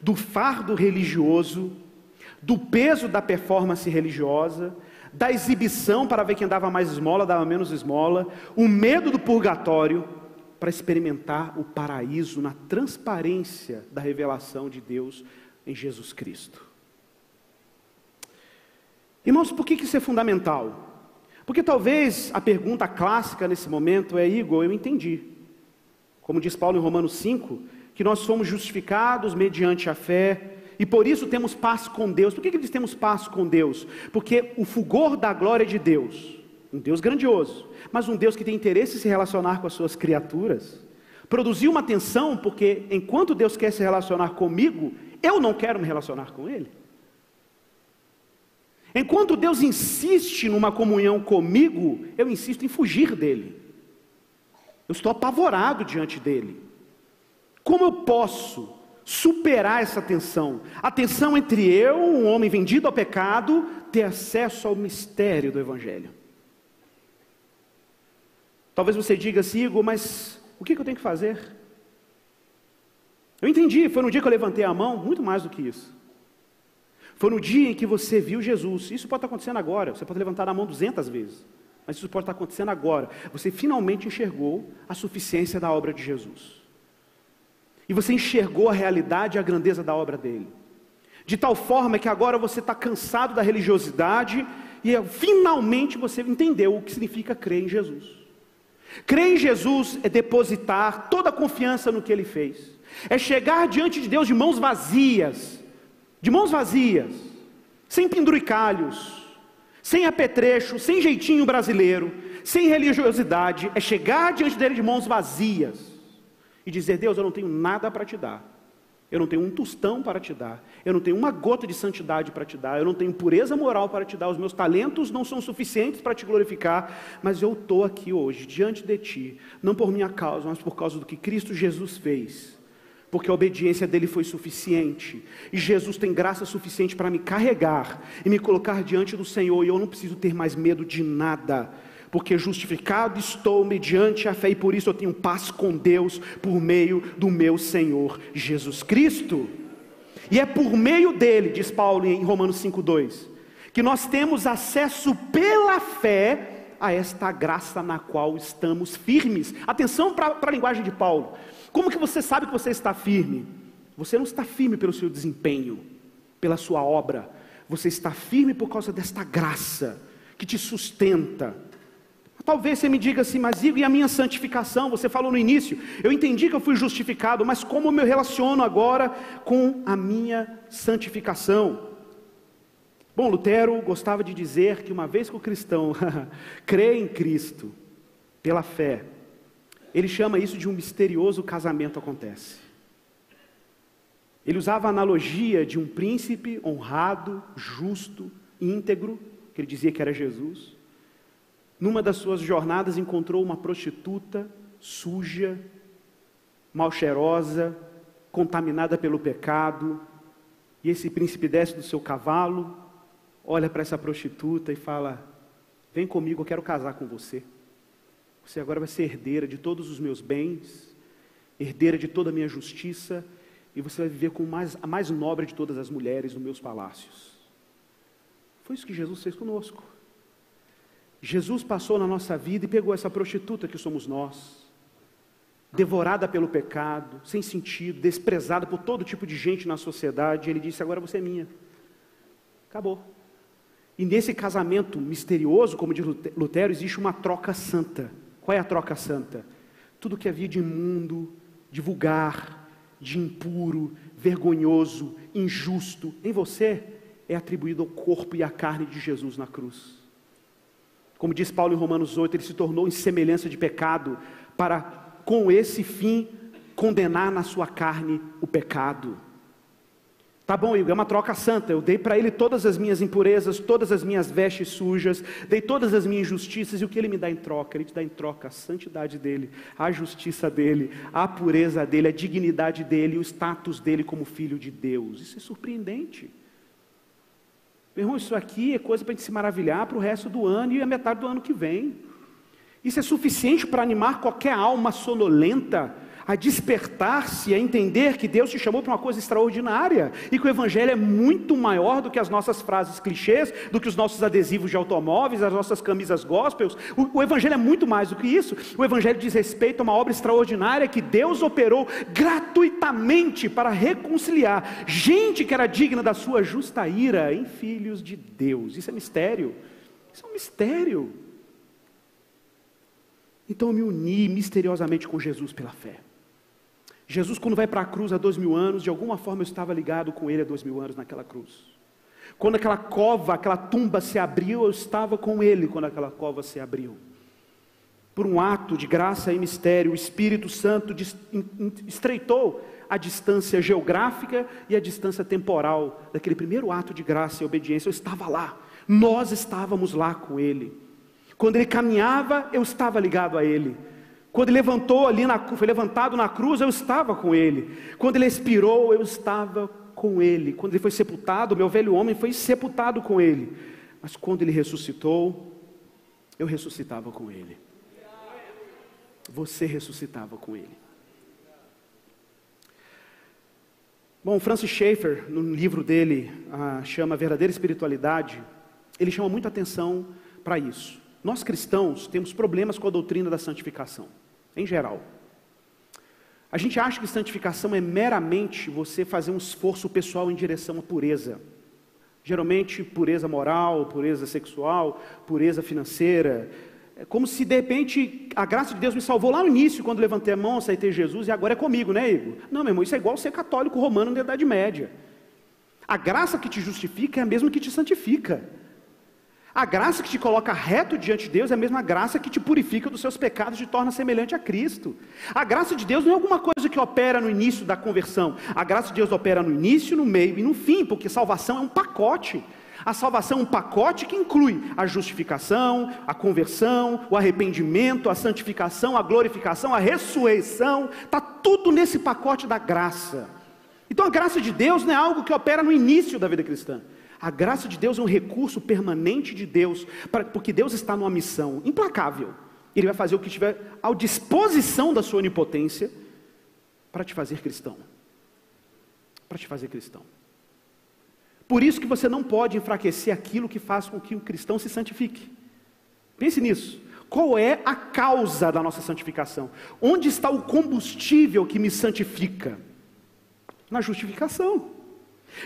do fardo religioso, do peso da performance religiosa, da exibição para ver quem dava mais esmola, dava menos esmola, o medo do purgatório, para experimentar o paraíso na transparência da revelação de Deus em Jesus Cristo. Irmãos, por que isso é fundamental? Porque talvez a pergunta clássica nesse momento é: Igor, eu entendi. Como diz Paulo em Romanos 5, que nós somos justificados mediante a fé, e por isso temos paz com Deus. Por que, que eles temos paz com Deus? Porque o fulgor da glória de Deus, um Deus grandioso, mas um Deus que tem interesse em se relacionar com as suas criaturas, produziu uma tensão, porque enquanto Deus quer se relacionar comigo, eu não quero me relacionar com Ele. Enquanto Deus insiste numa comunhão comigo, eu insisto em fugir dele. Eu estou apavorado diante dele. Como eu posso superar essa tensão. A tensão entre eu, um homem vendido ao pecado, ter acesso ao mistério do Evangelho. Talvez você diga, Sigo, mas o que eu tenho que fazer? Eu entendi, foi no dia que eu levantei a mão, muito mais do que isso. Foi no dia em que você viu Jesus. Isso pode estar acontecendo agora. Você pode levantar a mão duzentas vezes. Mas isso pode estar acontecendo agora. Você finalmente enxergou a suficiência da obra de Jesus. E você enxergou a realidade e a grandeza da obra dele. De tal forma que agora você está cansado da religiosidade e finalmente você entendeu o que significa crer em Jesus. Crer em Jesus é depositar toda a confiança no que ele fez, é chegar diante de Deus de mãos vazias, de mãos vazias, sem penduricalhos, sem apetrecho, sem jeitinho brasileiro, sem religiosidade, é chegar diante dele de mãos vazias e dizer: Deus, eu não tenho nada para te dar. Eu não tenho um tostão para te dar. Eu não tenho uma gota de santidade para te dar. Eu não tenho pureza moral para te dar. Os meus talentos não são suficientes para te glorificar. Mas eu estou aqui hoje, diante de ti, não por minha causa, mas por causa do que Cristo Jesus fez. Porque a obediência dele foi suficiente. E Jesus tem graça suficiente para me carregar e me colocar diante do Senhor. E eu não preciso ter mais medo de nada porque justificado estou mediante a fé e por isso eu tenho paz com Deus por meio do meu Senhor Jesus Cristo. E é por meio dele, diz Paulo em Romanos 5:2, que nós temos acesso pela fé a esta graça na qual estamos firmes. Atenção para a linguagem de Paulo. Como que você sabe que você está firme? Você não está firme pelo seu desempenho, pela sua obra. Você está firme por causa desta graça que te sustenta. Talvez você me diga assim, mas e a minha santificação? Você falou no início, eu entendi que eu fui justificado, mas como eu me relaciono agora com a minha santificação? Bom, Lutero gostava de dizer que uma vez que o cristão [laughs] crê em Cristo pela fé, ele chama isso de um misterioso casamento acontece. Ele usava a analogia de um príncipe honrado, justo, íntegro, que ele dizia que era Jesus. Numa das suas jornadas encontrou uma prostituta suja, mal cheirosa, contaminada pelo pecado, e esse príncipe desce do seu cavalo, olha para essa prostituta e fala: Vem comigo, eu quero casar com você. Você agora vai ser herdeira de todos os meus bens, herdeira de toda a minha justiça, e você vai viver com mais, a mais nobre de todas as mulheres nos meus palácios. Foi isso que Jesus fez conosco. Jesus passou na nossa vida e pegou essa prostituta que somos nós, devorada pelo pecado, sem sentido, desprezada por todo tipo de gente na sociedade, e ele disse: Agora você é minha. Acabou. E nesse casamento misterioso, como diz Lutero, existe uma troca santa. Qual é a troca santa? Tudo que havia de imundo, de vulgar, de impuro, vergonhoso, injusto em você é atribuído ao corpo e à carne de Jesus na cruz. Como diz Paulo em Romanos 8, ele se tornou em semelhança de pecado para, com esse fim, condenar na sua carne o pecado. Tá bom, Igor, é uma troca santa. Eu dei para ele todas as minhas impurezas, todas as minhas vestes sujas, dei todas as minhas injustiças, e o que ele me dá em troca? Ele te dá em troca a santidade dele, a justiça dele, a pureza dele, a dignidade dele, o status dele como filho de Deus. Isso é surpreendente. Meu irmão, isso aqui é coisa para a gente se maravilhar para o resto do ano e a metade do ano que vem. Isso é suficiente para animar qualquer alma sonolenta a despertar-se, a entender que Deus te chamou para uma coisa extraordinária e que o Evangelho é muito maior do que as nossas frases clichês, do que os nossos adesivos de automóveis, as nossas camisas gospels. O, o Evangelho é muito mais do que isso. O Evangelho diz respeito a uma obra extraordinária que Deus operou gratuitamente para reconciliar gente que era digna da sua justa ira em filhos de Deus. Isso é mistério. Isso é um mistério. Então eu me uni misteriosamente com Jesus pela fé. Jesus, quando vai para a cruz há dois mil anos, de alguma forma eu estava ligado com ele há dois mil anos naquela cruz. Quando aquela cova, aquela tumba se abriu, eu estava com ele quando aquela cova se abriu. Por um ato de graça e mistério, o Espírito Santo estreitou a distância geográfica e a distância temporal daquele primeiro ato de graça e obediência. Eu estava lá, nós estávamos lá com ele. Quando ele caminhava, eu estava ligado a ele. Quando ele levantou ali, na, foi levantado na cruz, eu estava com ele. Quando ele expirou, eu estava com ele. Quando ele foi sepultado, meu velho homem foi sepultado com ele. Mas quando ele ressuscitou, eu ressuscitava com ele. Você ressuscitava com ele. Bom, Francis Schaeffer, no livro dele, ah, chama Verdadeira Espiritualidade, ele chama muita atenção para isso. Nós cristãos temos problemas com a doutrina da santificação em geral. A gente acha que santificação é meramente você fazer um esforço pessoal em direção à pureza. Geralmente, pureza moral, pureza sexual, pureza financeira. É como se de repente a graça de Deus me salvou lá no início, quando levantei a mão, aceitei Jesus, e agora é comigo, né, Igor? Não, meu irmão, isso é igual ser católico romano na Idade Média. A graça que te justifica é a mesma que te santifica. A graça que te coloca reto diante de Deus é a mesma graça que te purifica dos seus pecados e te torna semelhante a Cristo. A graça de Deus não é alguma coisa que opera no início da conversão. A graça de Deus opera no início, no meio e no fim, porque salvação é um pacote. A salvação é um pacote que inclui a justificação, a conversão, o arrependimento, a santificação, a glorificação, a ressurreição. Está tudo nesse pacote da graça. Então a graça de Deus não é algo que opera no início da vida cristã. A graça de Deus é um recurso permanente de Deus, porque Deus está numa missão implacável. Ele vai fazer o que estiver à disposição da sua onipotência para te fazer cristão. Para te fazer cristão. Por isso que você não pode enfraquecer aquilo que faz com que o cristão se santifique. Pense nisso. Qual é a causa da nossa santificação? Onde está o combustível que me santifica? Na justificação.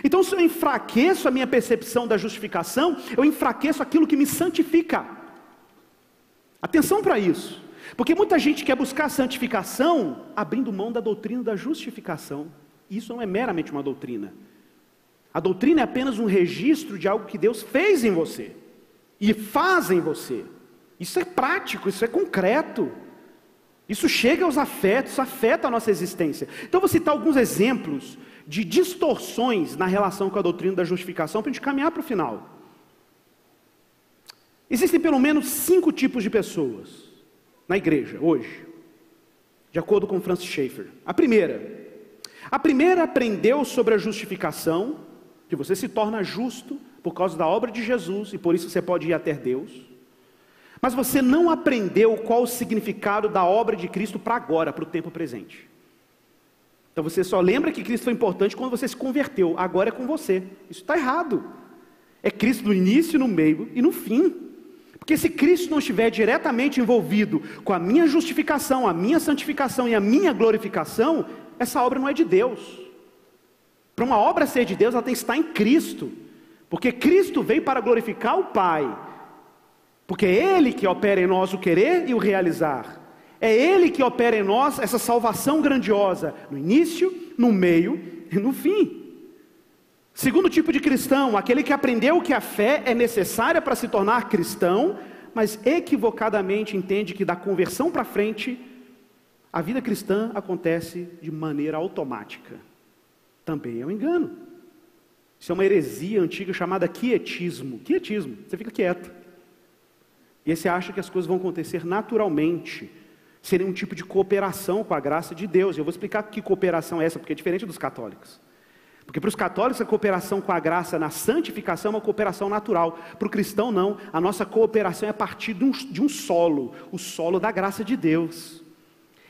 Então, se eu enfraqueço a minha percepção da justificação, eu enfraqueço aquilo que me santifica. Atenção para isso, porque muita gente quer buscar santificação abrindo mão da doutrina da justificação. Isso não é meramente uma doutrina. A doutrina é apenas um registro de algo que Deus fez em você e faz em você. Isso é prático, isso é concreto. Isso chega aos afetos, afeta a nossa existência. Então, vou citar alguns exemplos de distorções na relação com a doutrina da justificação para a gente caminhar para o final. Existem pelo menos cinco tipos de pessoas na igreja hoje, de acordo com Francis Schaeffer. A primeira, a primeira aprendeu sobre a justificação, que você se torna justo por causa da obra de Jesus e por isso você pode ir até Deus. Mas você não aprendeu qual o significado da obra de Cristo para agora, para o tempo presente. Então você só lembra que Cristo foi importante quando você se converteu, agora é com você. Isso está errado. É Cristo no início, no meio e no fim. Porque se Cristo não estiver diretamente envolvido com a minha justificação, a minha santificação e a minha glorificação, essa obra não é de Deus. Para uma obra ser de Deus, ela tem que estar em Cristo. Porque Cristo veio para glorificar o Pai. Porque é Ele que opera em nós o querer e o realizar. É Ele que opera em nós essa salvação grandiosa, no início, no meio e no fim. Segundo tipo de cristão, aquele que aprendeu que a fé é necessária para se tornar cristão, mas equivocadamente entende que da conversão para frente, a vida cristã acontece de maneira automática. Também é um engano. Isso é uma heresia antiga chamada quietismo. Quietismo, você fica quieto. E aí você acha que as coisas vão acontecer naturalmente. Seria um tipo de cooperação com a graça de Deus. Eu vou explicar que cooperação é essa, porque é diferente dos católicos. Porque para os católicos a cooperação com a graça na santificação é uma cooperação natural. Para o cristão, não. A nossa cooperação é a partir de um, de um solo o solo da graça de Deus.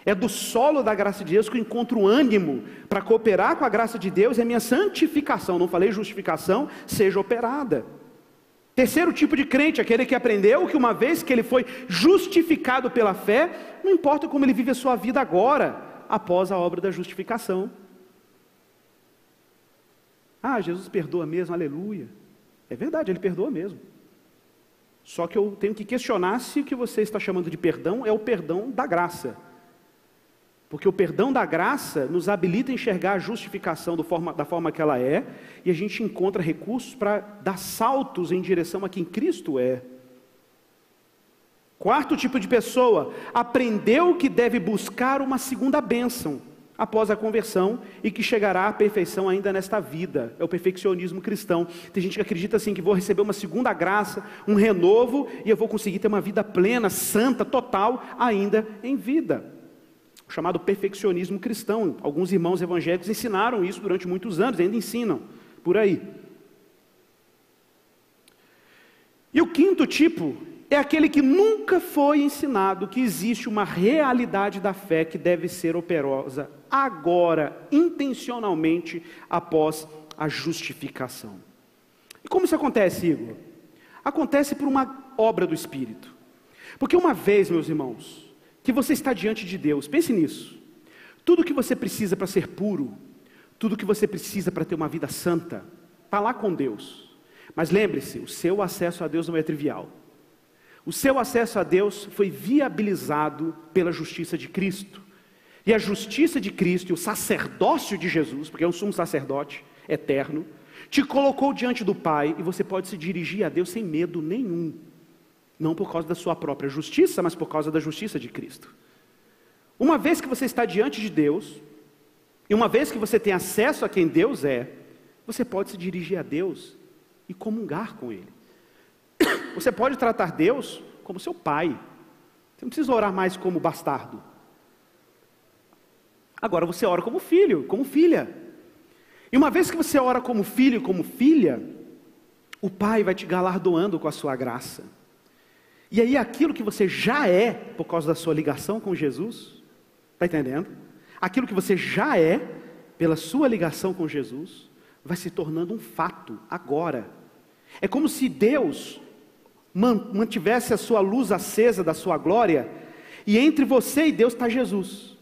É do solo da graça de Deus que eu encontro ânimo para cooperar com a graça de Deus e a minha santificação, não falei justificação, seja operada. Terceiro tipo de crente, aquele que aprendeu que uma vez que ele foi justificado pela fé, não importa como ele vive a sua vida agora, após a obra da justificação. Ah, Jesus perdoa mesmo, aleluia. É verdade, ele perdoa mesmo. Só que eu tenho que questionar se o que você está chamando de perdão é o perdão da graça. Porque o perdão da graça nos habilita a enxergar a justificação forma, da forma que ela é, e a gente encontra recursos para dar saltos em direção a quem Cristo é. Quarto tipo de pessoa, aprendeu que deve buscar uma segunda bênção após a conversão e que chegará à perfeição ainda nesta vida. É o perfeccionismo cristão. Tem gente que acredita assim que vou receber uma segunda graça, um renovo e eu vou conseguir ter uma vida plena, santa, total ainda em vida o chamado perfeccionismo cristão. Alguns irmãos evangélicos ensinaram isso durante muitos anos, ainda ensinam por aí. E o quinto tipo é aquele que nunca foi ensinado que existe uma realidade da fé que deve ser operosa agora, intencionalmente, após a justificação. E como isso acontece, Igor? Acontece por uma obra do Espírito. Porque uma vez, meus irmãos, que você está diante de Deus. Pense nisso. Tudo que você precisa para ser puro, tudo que você precisa para ter uma vida santa, está lá com Deus. Mas lembre-se, o seu acesso a Deus não é trivial. O seu acesso a Deus foi viabilizado pela justiça de Cristo. E a justiça de Cristo e o sacerdócio de Jesus, porque é um sumo sacerdote eterno, te colocou diante do Pai e você pode se dirigir a Deus sem medo nenhum. Não por causa da sua própria justiça, mas por causa da justiça de Cristo. Uma vez que você está diante de Deus, e uma vez que você tem acesso a quem Deus é, você pode se dirigir a Deus e comungar com Ele. [coughs] Você pode tratar Deus como seu pai. Você não precisa orar mais como bastardo. Agora você ora como filho, como filha. E uma vez que você ora como filho, como filha, O Pai vai te galardoando com a sua graça. E aí aquilo que você já é, por causa da sua ligação com Jesus, está entendendo? Aquilo que você já é, pela sua ligação com Jesus, vai se tornando um fato agora. É como se Deus mantivesse a sua luz acesa da sua glória, e entre você e Deus está Jesus.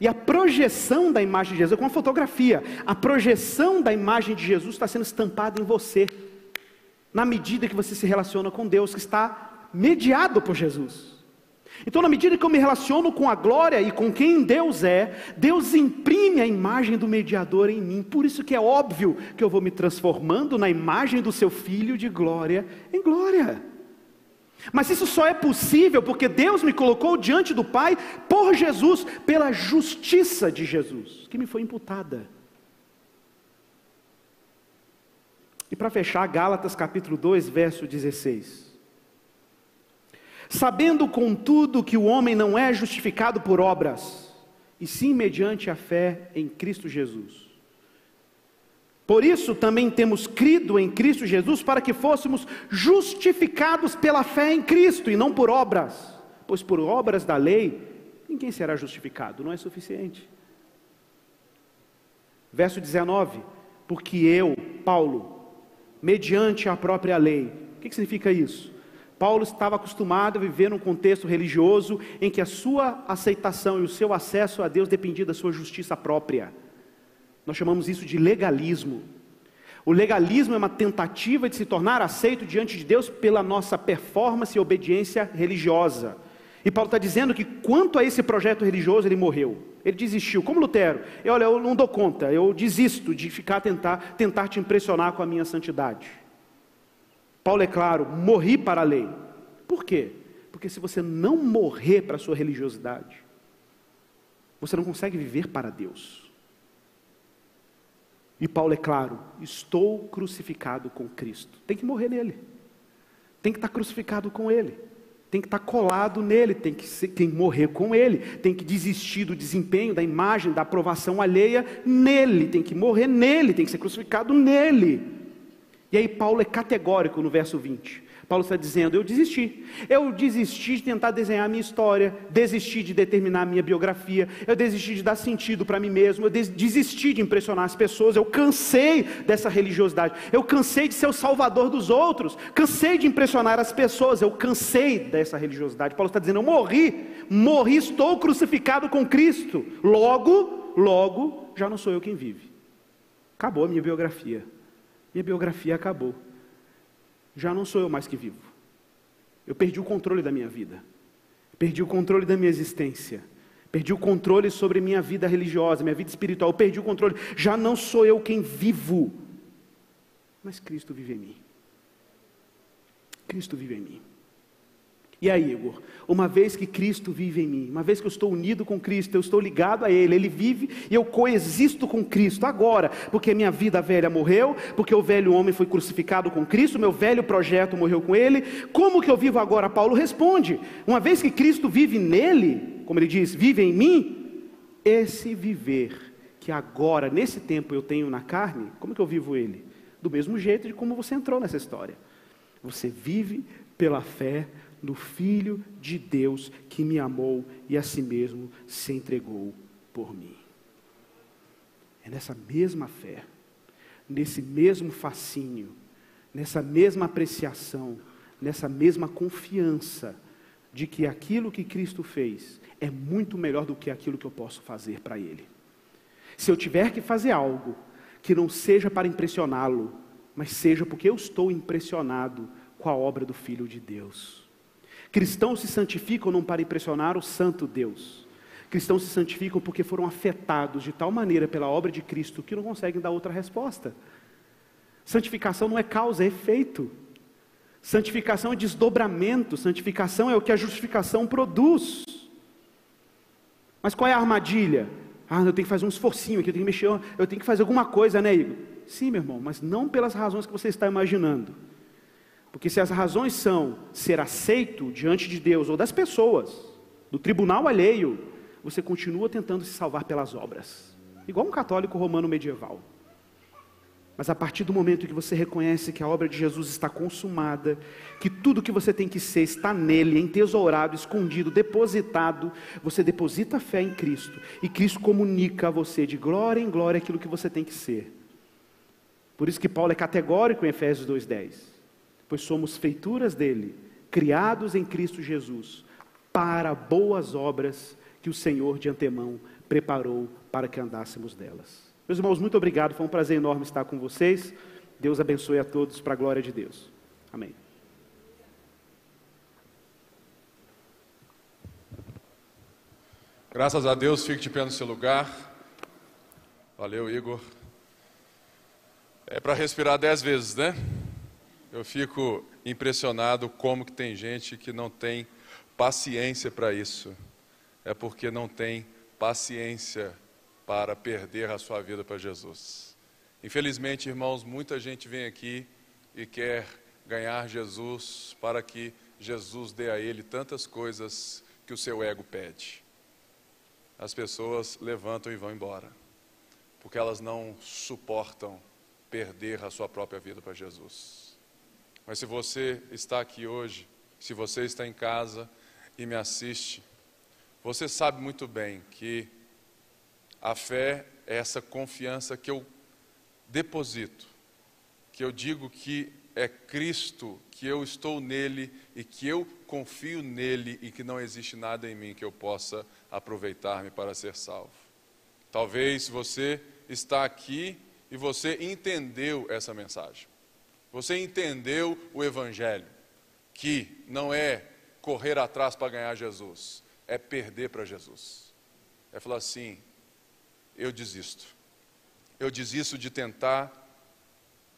E a projeção da imagem de Jesus é como uma fotografia. A projeção da imagem de Jesus está sendo estampada em você, na medida que você se relaciona com Deus, que está mediado por Jesus. Então, na medida que eu me relaciono com a glória e com quem Deus é, Deus imprime a imagem do mediador em mim. Por isso que é óbvio que eu vou me transformando na imagem do seu filho de glória em glória. Mas isso só é possível porque Deus me colocou diante do Pai por Jesus, pela justiça de Jesus, que me foi imputada. E para fechar, Gálatas capítulo 2, verso 16. Sabendo, contudo, que o homem não é justificado por obras, e sim mediante a fé em Cristo Jesus. Por isso também temos crido em Cristo Jesus para que fôssemos justificados pela fé em Cristo e não por obras, pois por obras da lei ninguém será justificado, não é suficiente. Verso 19: Porque eu, Paulo, mediante a própria lei, o que significa isso? Paulo estava acostumado a viver num contexto religioso em que a sua aceitação e o seu acesso a Deus dependia da sua justiça própria. Nós chamamos isso de legalismo. O legalismo é uma tentativa de se tornar aceito diante de Deus pela nossa performance e obediência religiosa. E Paulo está dizendo que quanto a esse projeto religioso ele morreu. Ele desistiu, como Lutero. E olha, eu não dou conta, eu desisto de ficar tentar, tentar te impressionar com a minha santidade. Paulo é claro, morri para a lei. Por quê? Porque se você não morrer para a sua religiosidade, você não consegue viver para Deus. E Paulo é claro: estou crucificado com Cristo. Tem que morrer nele. Tem que estar crucificado com ele. Tem que estar colado nele, tem que, ser, tem que morrer com ele, tem que desistir do desempenho, da imagem, da aprovação alheia nele, tem que morrer nele, tem que ser crucificado nele. E aí Paulo é categórico no verso 20. Paulo está dizendo: eu desisti. Eu desisti de tentar desenhar a minha história, desisti de determinar a minha biografia, eu desisti de dar sentido para mim mesmo, eu desisti de impressionar as pessoas, eu cansei dessa religiosidade, eu cansei de ser o salvador dos outros, cansei de impressionar as pessoas, eu cansei dessa religiosidade. Paulo está dizendo: eu morri, morri, estou crucificado com Cristo. Logo, logo, já não sou eu quem vive. Acabou a minha biografia. Minha biografia acabou já não sou eu mais que vivo. Eu perdi o controle da minha vida, perdi o controle da minha existência, perdi o controle sobre minha vida religiosa, minha vida espiritual, eu perdi o controle. Já não sou eu quem vivo, mas Cristo vive em mim. Cristo vive em mim. E aí, Igor, uma vez que Cristo vive em mim, uma vez que eu estou unido com Cristo, eu estou ligado a Ele, Ele vive e eu coexisto com Cristo agora, porque minha vida velha morreu, porque o velho homem foi crucificado com Cristo, meu velho projeto morreu com Ele. Como que eu vivo agora? Paulo responde: uma vez que Cristo vive nele, como ele diz, vive em mim, esse viver que agora, nesse tempo, eu tenho na carne, como que eu vivo ele? Do mesmo jeito de como você entrou nessa história. Você vive pela fé no Filho de Deus que me amou e a si mesmo se entregou por mim. É nessa mesma fé, nesse mesmo fascínio, nessa mesma apreciação, nessa mesma confiança de que aquilo que Cristo fez é muito melhor do que aquilo que eu posso fazer para Ele. Se eu tiver que fazer algo que não seja para impressioná-lo, mas seja porque eu estou impressionado com a obra do Filho de Deus. Cristãos se santificam não para impressionar o santo Deus. Cristãos se santificam porque foram afetados de tal maneira pela obra de Cristo que não conseguem dar outra resposta. Santificação não é causa, é efeito. Santificação é desdobramento, santificação é o que a justificação produz. Mas qual é a armadilha? Ah, eu tenho que fazer um esforcinho aqui, eu tenho que mexer, eu tenho que fazer alguma coisa, né, Igor? Sim, meu irmão, mas não pelas razões que você está imaginando. Porque se as razões são ser aceito diante de Deus ou das pessoas, do tribunal alheio, você continua tentando se salvar pelas obras. Igual um católico romano medieval. Mas a partir do momento que você reconhece que a obra de Jesus está consumada, que tudo que você tem que ser está nele, entesourado, escondido, depositado, você deposita a fé em Cristo e Cristo comunica a você de glória em glória aquilo que você tem que ser. Por isso que Paulo é categórico em Efésios 2:10. Pois somos feituras dele, criados em Cristo Jesus, para boas obras que o Senhor de antemão preparou para que andássemos delas. Meus irmãos, muito obrigado. Foi um prazer enorme estar com vocês. Deus abençoe a todos para a glória de Deus. Amém. Graças a Deus, fique de pé no seu lugar. Valeu, Igor. É para respirar dez vezes, né? Eu fico impressionado como que tem gente que não tem paciência para isso. É porque não tem paciência para perder a sua vida para Jesus. Infelizmente, irmãos, muita gente vem aqui e quer ganhar Jesus para que Jesus dê a ele tantas coisas que o seu ego pede. As pessoas levantam e vão embora, porque elas não suportam perder a sua própria vida para Jesus. Mas se você está aqui hoje, se você está em casa e me assiste, você sabe muito bem que a fé é essa confiança que eu deposito, que eu digo que é Cristo, que eu estou nele e que eu confio nele e que não existe nada em mim que eu possa aproveitar-me para ser salvo. Talvez você está aqui e você entendeu essa mensagem. Você entendeu o evangelho, que não é correr atrás para ganhar Jesus, é perder para Jesus. É falar assim: eu desisto. Eu desisto de tentar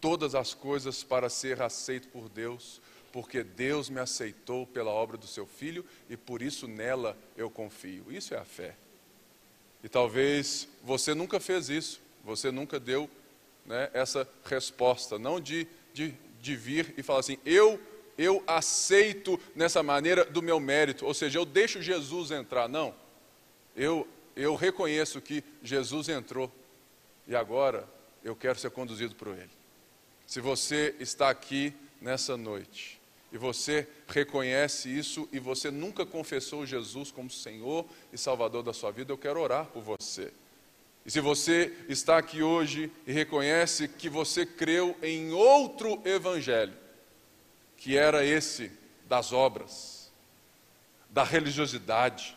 todas as coisas para ser aceito por Deus, porque Deus me aceitou pela obra do seu filho e por isso nela eu confio. Isso é a fé. E talvez você nunca fez isso, você nunca deu né, essa resposta, não de, de, de vir e falar assim, eu eu aceito nessa maneira do meu mérito, ou seja, eu deixo Jesus entrar. Não, eu, eu reconheço que Jesus entrou e agora eu quero ser conduzido por Ele. Se você está aqui nessa noite e você reconhece isso e você nunca confessou Jesus como Senhor e Salvador da sua vida, eu quero orar por você. E se você está aqui hoje e reconhece que você creu em outro evangelho, que era esse das obras, da religiosidade,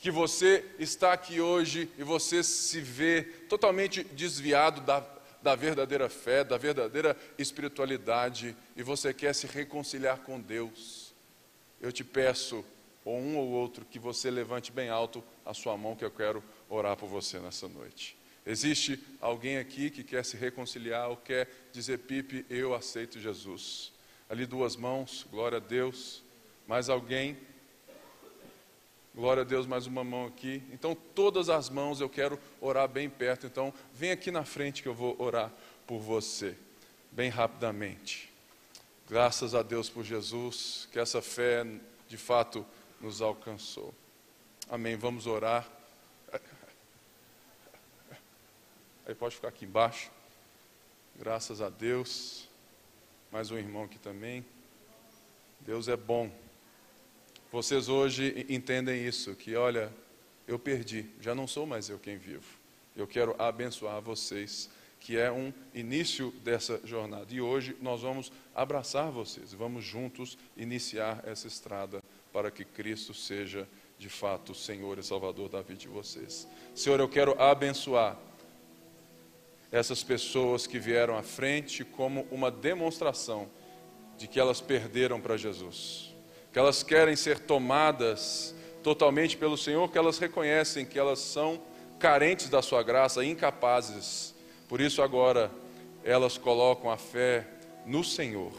que você está aqui hoje e você se vê totalmente desviado da, da verdadeira fé, da verdadeira espiritualidade, e você quer se reconciliar com Deus, eu te peço, ou um ou outro, que você levante bem alto a sua mão, que eu quero orar por você nessa noite. Existe alguém aqui que quer se reconciliar ou quer dizer, Pipe, eu aceito Jesus. Ali duas mãos, glória a Deus. Mais alguém? Glória a Deus, mais uma mão aqui. Então, todas as mãos eu quero orar bem perto. Então, vem aqui na frente que eu vou orar por você, bem rapidamente. Graças a Deus por Jesus, que essa fé de fato nos alcançou. Amém. Vamos orar. Aí pode ficar aqui embaixo. Graças a Deus. Mais um irmão aqui também. Deus é bom. Vocês hoje entendem isso, que olha, eu perdi, já não sou mais eu quem vivo. Eu quero abençoar vocês, que é um início dessa jornada. E hoje nós vamos abraçar vocês, vamos juntos iniciar essa estrada para que Cristo seja de fato Senhor e Salvador da vida de vocês. Senhor, eu quero abençoar essas pessoas que vieram à frente como uma demonstração de que elas perderam para Jesus, que elas querem ser tomadas totalmente pelo Senhor, que elas reconhecem que elas são carentes da Sua graça, incapazes. Por isso, agora, elas colocam a fé no Senhor.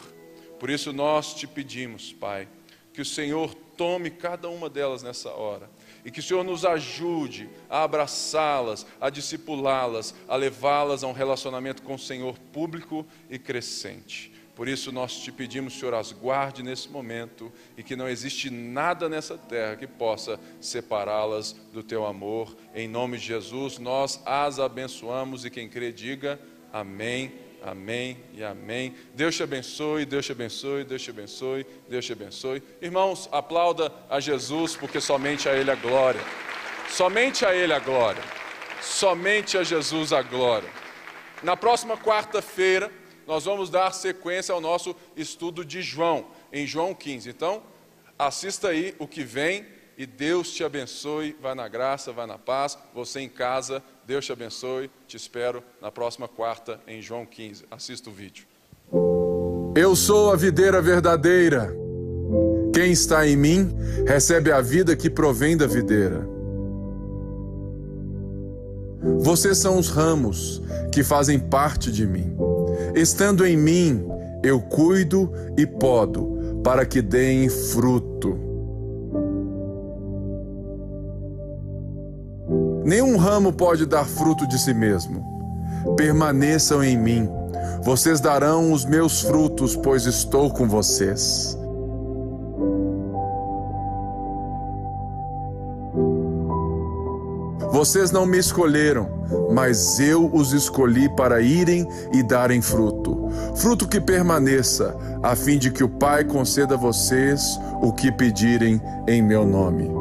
Por isso, nós te pedimos, Pai, que o Senhor tome cada uma delas nessa hora e que o Senhor nos ajude a abraçá-las, a discipulá-las, a levá-las a um relacionamento com o Senhor público e crescente. Por isso nós te pedimos, Senhor, as guarde nesse momento e que não existe nada nessa terra que possa separá-las do teu amor. Em nome de Jesus, nós as abençoamos e quem crê diga amém, Amém e amém. Deus te abençoe, Deus te abençoe, Deus te abençoe, Deus te abençoe. Irmãos, aplauda a Jesus, porque somente a Ele a glória. Somente a Ele a glória. Somente a Jesus a glória. Na próxima quarta-feira, nós vamos dar sequência ao nosso estudo de João, em João 15. Então, assista aí o que vem e Deus te abençoe. Vai na graça, vai na paz. Você em casa, Deus te abençoe. Te espero na próxima quarta em João 15. Assista o vídeo. Eu sou a videira verdadeira. Quem está em mim recebe a vida que provém da videira. Vocês são os ramos que fazem parte de mim. Estando em mim, eu cuido e podo para que deem fruto. Nenhum ramo pode dar fruto de si mesmo. Permaneçam em mim. Vocês darão os meus frutos, pois estou com vocês. Vocês não me escolheram, mas eu os escolhi para irem e darem fruto. Fruto que permaneça, a fim de que o Pai conceda a vocês o que pedirem em meu nome.